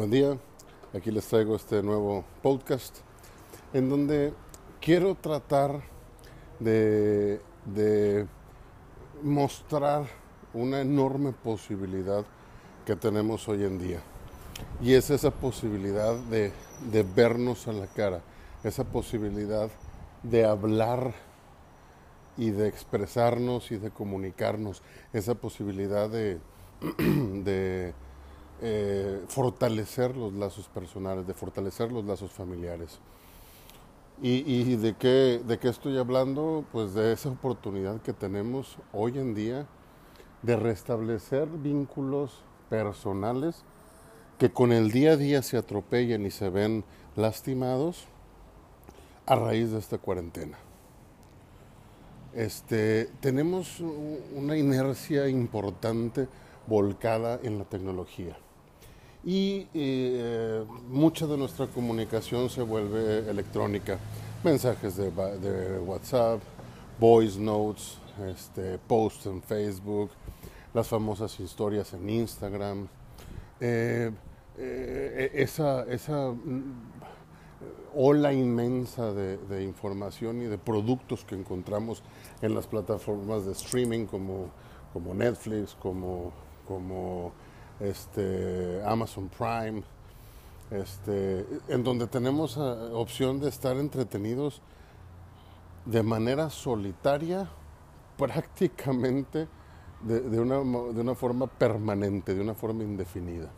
Buen día, aquí les traigo este nuevo podcast en donde quiero tratar de, de mostrar una enorme posibilidad que tenemos hoy en día. Y es esa posibilidad de, de vernos a la cara, esa posibilidad de hablar y de expresarnos y de comunicarnos, esa posibilidad de, de eh, fortalecer los lazos personales, de fortalecer los lazos familiares. ¿Y, y de, qué, de qué estoy hablando? Pues de esa oportunidad que tenemos hoy en día de restablecer vínculos personales que con el día a día se atropellan y se ven lastimados a raíz de esta cuarentena. Este, tenemos una inercia importante volcada en la tecnología y eh, mucha de nuestra comunicación se vuelve electrónica, mensajes de, de WhatsApp, voice notes, este, posts en Facebook, las famosas historias en Instagram, eh, eh, esa, esa mm, ola inmensa de, de, información y de productos que encontramos en las plataformas de streaming como, como Netflix, como, como este, Amazon Prime, este, en donde tenemos uh, opción de estar entretenidos de manera solitaria, prácticamente de, de, una, de, una, forma permanente, de una forma indefinida.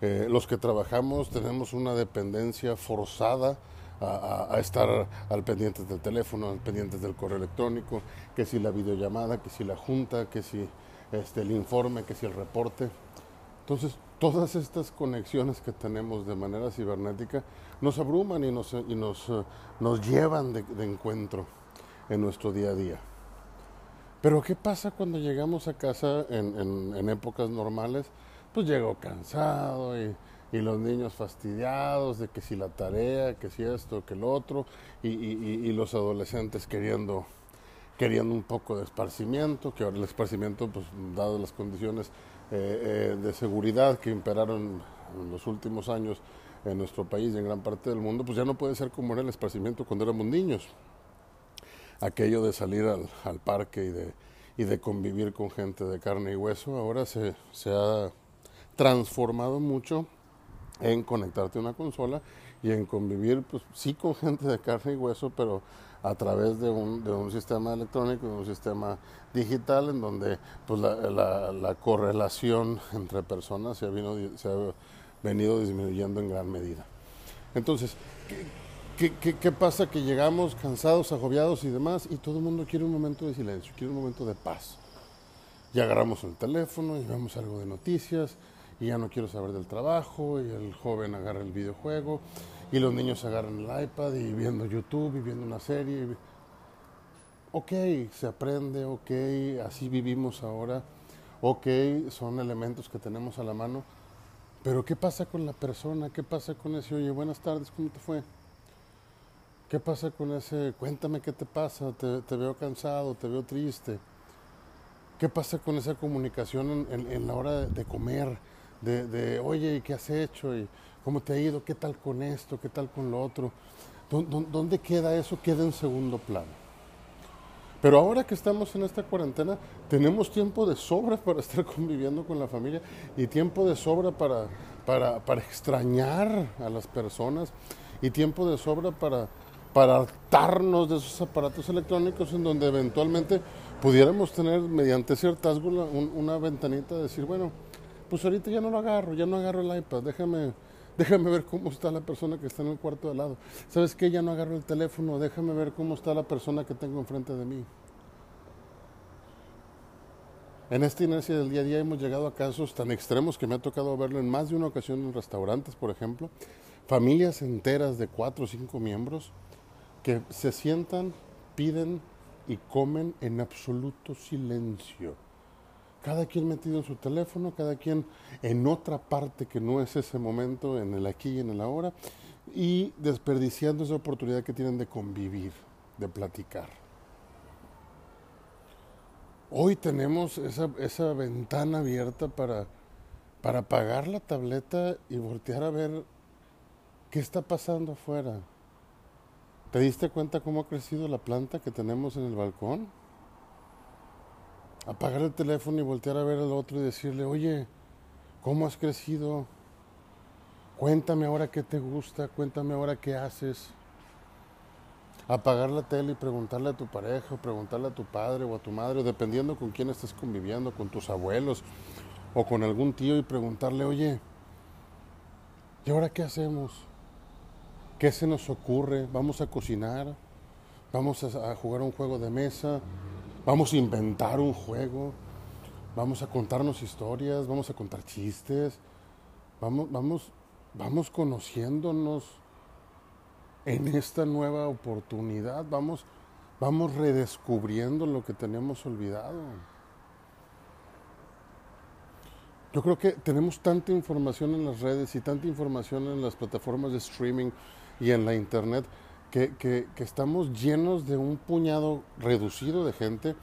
Eh, los que trabajamos tenemos una dependencia forzada a, estar al pendiente del teléfono, al pendiente del correo electrónico, que si la videollamada, que si la junta, que si este, el informe, que si el reporte. Entonces, todas estas conexiones que tenemos de manera cibernética nos abruman y nos, y nos, uh, nos llevan de, encuentro en nuestro día a día. Pero ¿qué pasa cuando llegamos a casa en, épocas normales? Pues llego cansado y, y, los niños fastidiados de que si la tarea, que si esto, que lo otro, y, y los adolescentes queriendo queriendo un poco de esparcimiento, que ahora el esparcimiento, pues dadas las condiciones eh, eh, de seguridad que imperaron en los últimos años en nuestro país y en gran parte del mundo, pues ya no puede ser como era el esparcimiento cuando éramos niños. Aquello de salir al, parque y de, y de convivir con gente de carne y hueso, ahora se, se ha transformado mucho en conectarte a una consola y en convivir, pues sí con gente de carne y hueso, pero a través de un, de un sistema electrónico, de un sistema digital, en donde pues, la, la, la correlación entre personas se ha, vino, se ha, venido disminuyendo en gran medida. Entonces, ¿qué, qué, qué pasa? Que llegamos cansados, agobiados y demás, y todo el mundo quiere un momento de silencio, quiere un momento de paz. Y agarramos el teléfono y vemos algo de noticias, y ya no quiero saber del trabajo, y el joven agarra el videojuego, y los niños agarran el iPad y viendo YouTube y viendo una serie. Ok, se aprende, ok, así vivimos ahora, ok, son elementos que tenemos a la mano, pero ¿qué pasa con la persona? ¿Qué pasa con ese, oye, buenas tardes, ¿cómo te fue? ¿Qué pasa con ese, cuéntame qué te pasa, te, te veo cansado, te veo triste? ¿Qué pasa con esa comunicación en, en, en la hora de, de comer? De, de, oye, ¿qué has hecho? Y, ¿Cómo te ha ido? ¿Qué tal con esto? ¿Qué tal con lo otro? ¿Dónde queda eso? Queda en segundo plano. Pero ahora que estamos en esta cuarentena, tenemos tiempo de sobra para estar conviviendo con la familia y tiempo de sobra para, para, para extrañar a las personas y tiempo de sobra para, para hartarnos de esos aparatos electrónicos en donde eventualmente pudiéramos tener mediante cierta ásgula un, una ventanita de decir, bueno, pues ahorita ya no lo agarro, ya no agarro el iPad, déjame déjame ver cómo está la persona que está en el cuarto de lado. ¿Sabes qué? Ya no agarro el teléfono, déjame ver cómo está la persona que tengo enfrente de mí. En esta inercia del día a día hemos llegado a casos tan extremos que me ha tocado verlo en más de una ocasión en restaurantes, por ejemplo, familias enteras de cuatro o cinco miembros que se sientan, piden y comen en absoluto silencio cada quien metido en su teléfono, cada quien en otra parte que no es ese momento, en el aquí y en el ahora, y desperdiciando esa oportunidad que tienen de convivir, de platicar. Hoy tenemos esa, esa ventana abierta para, para apagar la tableta y voltear a ver qué está pasando afuera. ¿Te diste cuenta cómo ha crecido la planta que tenemos en el balcón? Apagar el teléfono y voltear a ver al otro y decirle, oye, ¿cómo has crecido? Cuéntame ahora qué te gusta, cuéntame ahora qué haces. Apagar la tele y preguntarle a tu pareja, o preguntarle a tu padre o a tu madre, dependiendo con quién estés conviviendo, con tus abuelos o con algún tío y preguntarle, oye, ¿y ahora qué hacemos? ¿Qué se nos ocurre? ¿Vamos a cocinar? ¿Vamos a, jugar un juego de mesa? ¿Vamos a inventar un juego? ¿Vamos a contarnos historias? ¿Vamos a contar chistes? Vamos, vamos, vamos conociéndonos en esta nueva oportunidad, vamos, vamos redescubriendo lo que tenemos olvidado. Yo creo que tenemos tanta información en las redes y tanta información en las plataformas de streaming y en la internet que, estamos llenos de un puñado reducido de gente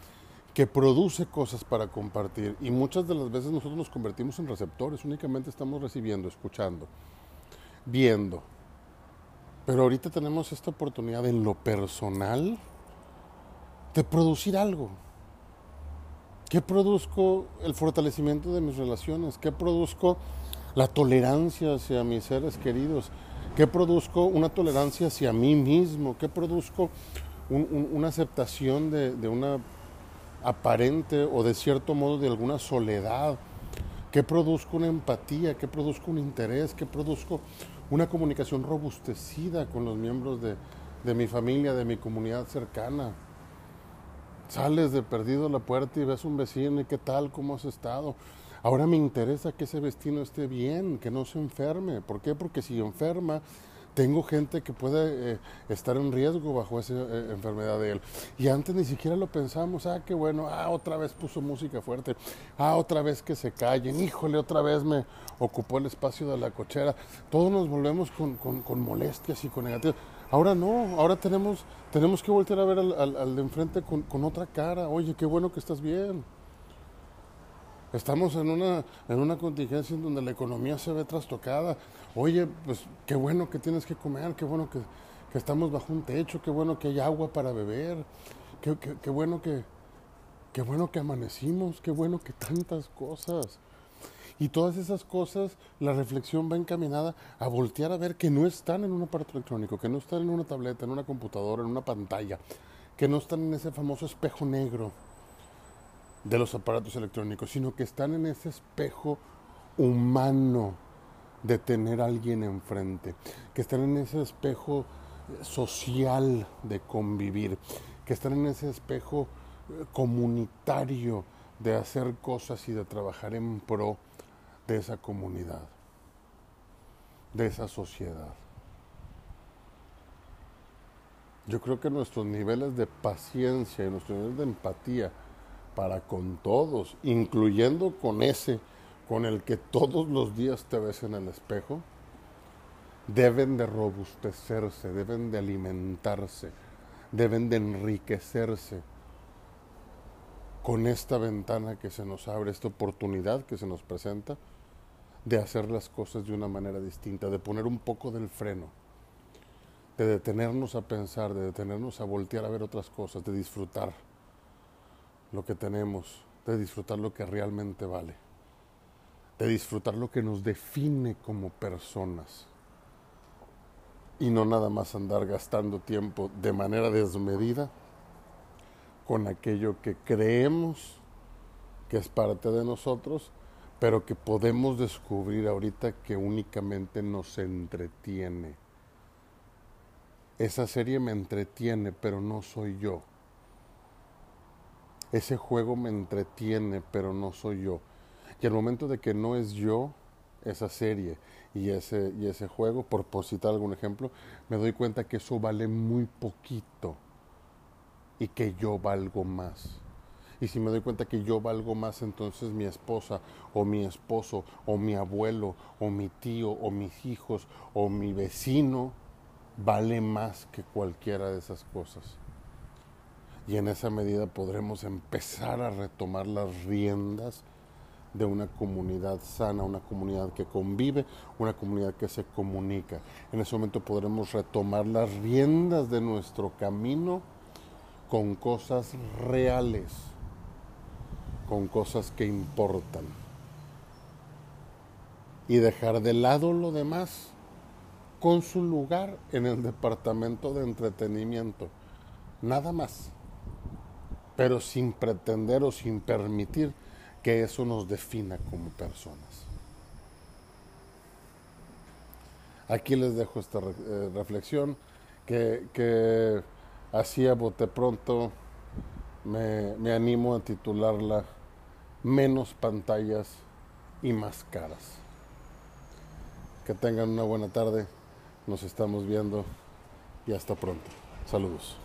que produce cosas para compartir y muchas de las veces nosotros nos convertimos en receptores, únicamente estamos recibiendo, escuchando viendo. Pero ahorita tenemos esta oportunidad en lo personal de producir algo. ¿Qué produzco el fortalecimiento de mis relaciones? ¿Qué produzco la tolerancia hacia mis seres queridos? ¿Qué produzco una tolerancia hacia mí mismo? ¿Qué produzco una aceptación de, una aparente o de cierto modo de alguna soledad? ¿Qué produzco una empatía? ¿Qué produzco un interés? ¿Qué produzco una comunicación robustecida con los miembros de, mi familia, de mi comunidad cercana. Sales de perdido a la puerta y ves un vecino y qué tal, cómo has estado. Ahora me interesa que ese vecino esté bien, que no se enferme. ¿Por qué? Porque si enferma, tengo gente que puede eh, estar en riesgo bajo esa eh, enfermedad de él. Y antes ni siquiera lo pensamos, ah, qué bueno, ah, otra vez puso música fuerte, ah, otra vez que se callen, híjole, otra vez me ocupó el espacio de la cochera. Todos nos volvemos con, con, molestias y con negativas. Ahora no, ahora tenemos, tenemos que volver a ver al, al, al de enfrente con, con otra cara. Oye, qué bueno que estás bien. Estamos en una, en una contingencia en donde la economía se ve trastocada. Oye, pues qué bueno que tienes que comer, qué bueno que, estamos bajo un techo, qué bueno que hay agua para beber, qué, qué, bueno que, qué bueno que amanecimos, qué bueno que tantas cosas. Y todas esas cosas, la reflexión va encaminada a voltear a ver que no están en un aparato electrónico, que no están en una tableta, en una computadora, en una pantalla, que no están en ese famoso espejo negro de los aparatos electrónicos, sino que están en ese espejo humano de tener a alguien enfrente, que están en ese espejo social de convivir, que están en ese espejo eh, comunitario de hacer cosas y de trabajar en pro de esa comunidad, de esa sociedad. Yo creo que nuestros niveles de paciencia y nuestros niveles de empatía para con todos, incluyendo con ese con el que todos los días te ves en el espejo, deben de robustecerse, deben de alimentarse, deben de enriquecerse con esta ventana que se nos abre, esta oportunidad que se nos presenta de hacer las cosas de una manera distinta, de poner un poco del freno, de detenernos a pensar, de detenernos a voltear a ver otras cosas, de disfrutar lo que tenemos, de disfrutar lo que realmente vale, de disfrutar lo que nos define como personas y no nada más andar gastando tiempo de manera desmedida con aquello que creemos que es parte de nosotros, pero que podemos descubrir ahorita que únicamente nos entretiene. Esa serie me entretiene, pero no soy yo ese juego me entretiene, pero no soy yo. Y al momento de que no es yo, esa serie y ese, y ese juego, por, citar algún ejemplo, me doy cuenta que eso vale muy poquito y que yo valgo más. Y si me doy cuenta que yo valgo más, entonces mi esposa o mi esposo o mi abuelo o mi tío o mis hijos o mi vecino vale más que cualquiera de esas cosas y en esa medida podremos empezar a retomar las riendas de una comunidad sana, una comunidad que convive, una comunidad que se comunica. En ese momento podremos retomar las riendas de nuestro camino con cosas reales, con cosas que importan. Y dejar de lado lo demás con su lugar en el departamento de entretenimiento. Nada más. Pero sin pretender o sin permitir que eso nos defina como personas. Aquí les dejo esta eh, reflexión que, que así a bote pronto me, me animo a titularla Menos pantallas y más caras. Que tengan una buena tarde, nos estamos viendo y hasta pronto. Saludos.